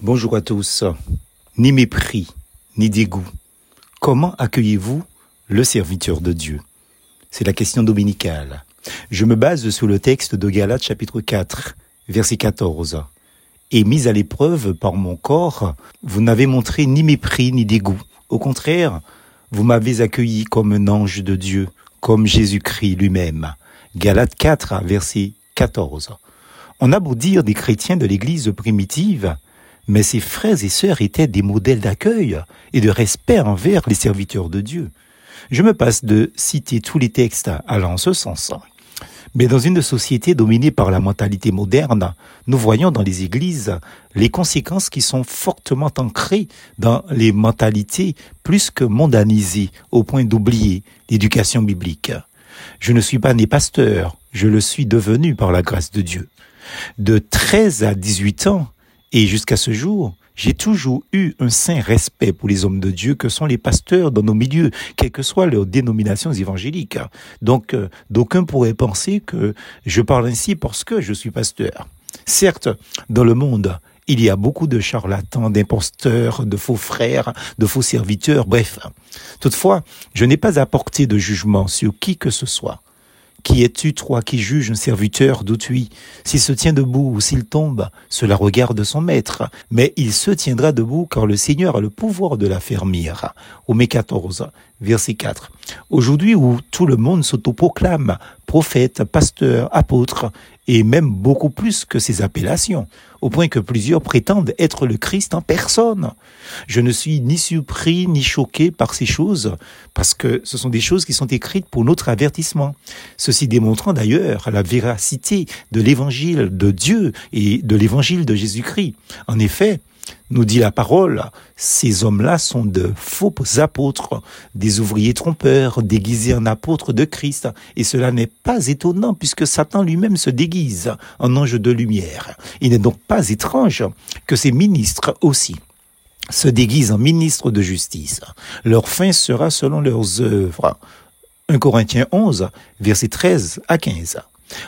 Bonjour à tous. Ni mépris, ni dégoût. Comment accueillez-vous le serviteur de Dieu? C'est la question dominicale. Je me base sur le texte de Galates chapitre 4, verset 14. Et mis à l'épreuve par mon corps, vous n'avez montré ni mépris ni dégoût. Au contraire, vous m'avez accueilli comme un ange de Dieu, comme Jésus-Christ lui-même. Galates 4, verset 14. On a beau dire des chrétiens de l'Église primitive, mais ses frères et sœurs étaient des modèles d'accueil et de respect envers les serviteurs de Dieu. Je me passe de citer tous les textes allant en ce sens. Mais dans une société dominée par la mentalité moderne, nous voyons dans les églises les conséquences qui sont fortement ancrées dans les mentalités plus que mondanisées au point d'oublier l'éducation biblique. Je ne suis pas né pasteur, je le suis devenu par la grâce de Dieu. De 13 à 18 ans, et jusqu'à ce jour, j'ai toujours eu un saint respect pour les hommes de Dieu que sont les pasteurs dans nos milieux, quelles que soient leurs dénominations évangéliques. Donc, euh, d'aucuns pourraient penser que je parle ainsi parce que je suis pasteur. Certes, dans le monde, il y a beaucoup de charlatans, d'imposteurs, de faux frères, de faux serviteurs, bref. Toutefois, je n'ai pas apporté de jugement sur qui que ce soit. Qui es-tu, toi, qui juges un serviteur d'autrui S'il se tient debout ou s'il tombe, cela regarde son maître, mais il se tiendra debout car le Seigneur a le pouvoir de l'affermir. Au 14, verset 4. Aujourd'hui où tout le monde s'autoproclame prophète, pasteur, apôtre, et même beaucoup plus que ces appellations, au point que plusieurs prétendent être le Christ en personne. Je ne suis ni surpris ni choqué par ces choses, parce que ce sont des choses qui sont écrites pour notre avertissement. Ceci démontrant d'ailleurs la véracité de l'évangile de Dieu et de l'évangile de Jésus-Christ. En effet, nous dit la parole, ces hommes-là sont de faux apôtres, des ouvriers trompeurs, déguisés en apôtres de Christ. Et cela n'est pas étonnant puisque Satan lui-même se déguise en ange de lumière. Il n'est donc pas étrange que ces ministres aussi se déguisent en ministres de justice. Leur fin sera selon leurs œuvres. 1 Corinthiens 11, versets 13 à 15.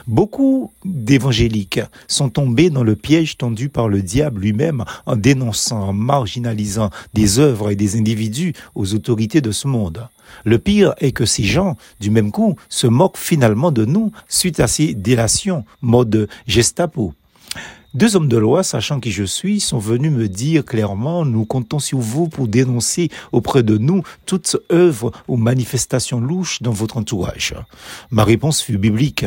Beaucoup d'évangéliques sont tombés dans le piège tendu par le diable lui-même en dénonçant, en marginalisant des œuvres et des individus aux autorités de ce monde. Le pire est que ces gens, du même coup, se moquent finalement de nous suite à ces délations, mode Gestapo. Deux hommes de loi, sachant qui je suis, sont venus me dire clairement, nous comptons sur vous pour dénoncer auprès de nous toute œuvre ou manifestation louche dans votre entourage. Ma réponse fut biblique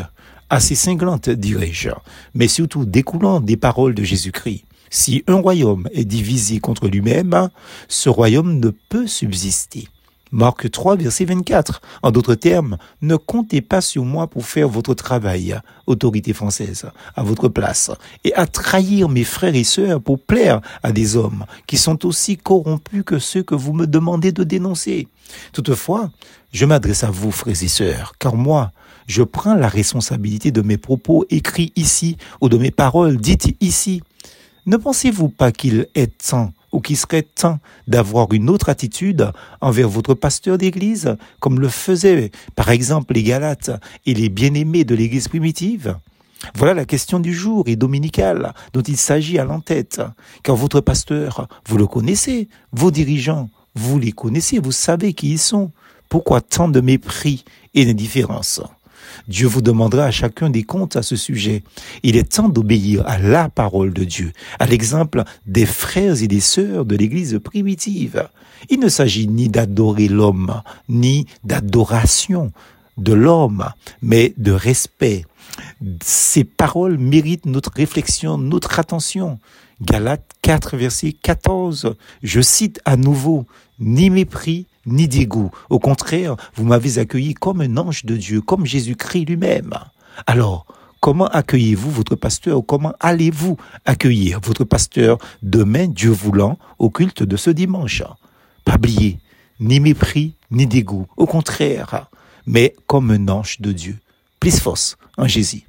assez cinglante, dirais-je, mais surtout découlant des paroles de Jésus-Christ. Si un royaume est divisé contre lui-même, ce royaume ne peut subsister. Marc 3, verset 24. En d'autres termes, ne comptez pas sur moi pour faire votre travail, autorité française, à votre place, et à trahir mes frères et sœurs pour plaire à des hommes qui sont aussi corrompus que ceux que vous me demandez de dénoncer. Toutefois, je m'adresse à vous, frères et sœurs, car moi, je prends la responsabilité de mes propos écrits ici ou de mes paroles dites ici. Ne pensez-vous pas qu'il est temps ou qu'il serait temps d'avoir une autre attitude envers votre pasteur d'église, comme le faisaient par exemple les Galates et les bien-aimés de l'église primitive? Voilà la question du jour et dominicale dont il s'agit à l'entête. Car votre pasteur, vous le connaissez, vos dirigeants, vous les connaissez, vous savez qui ils sont. Pourquoi tant de mépris et d'indifférence? Dieu vous demandera à chacun des comptes à ce sujet. Il est temps d'obéir à la parole de Dieu, à l'exemple des frères et des sœurs de l'Église primitive. Il ne s'agit ni d'adorer l'homme, ni d'adoration de l'homme, mais de respect. Ces paroles méritent notre réflexion, notre attention. Galates 4, verset 14. Je cite à nouveau, ni mépris, ni dégoût. Au contraire, vous m'avez accueilli comme un ange de Dieu, comme Jésus-Christ lui-même. Alors, comment accueillez-vous votre pasteur Comment allez-vous accueillir votre pasteur demain, Dieu voulant, au culte de ce dimanche? Pas oublier, ni mépris, ni dégoût. Au contraire, mais comme un ange de Dieu. Plus force en Jésus.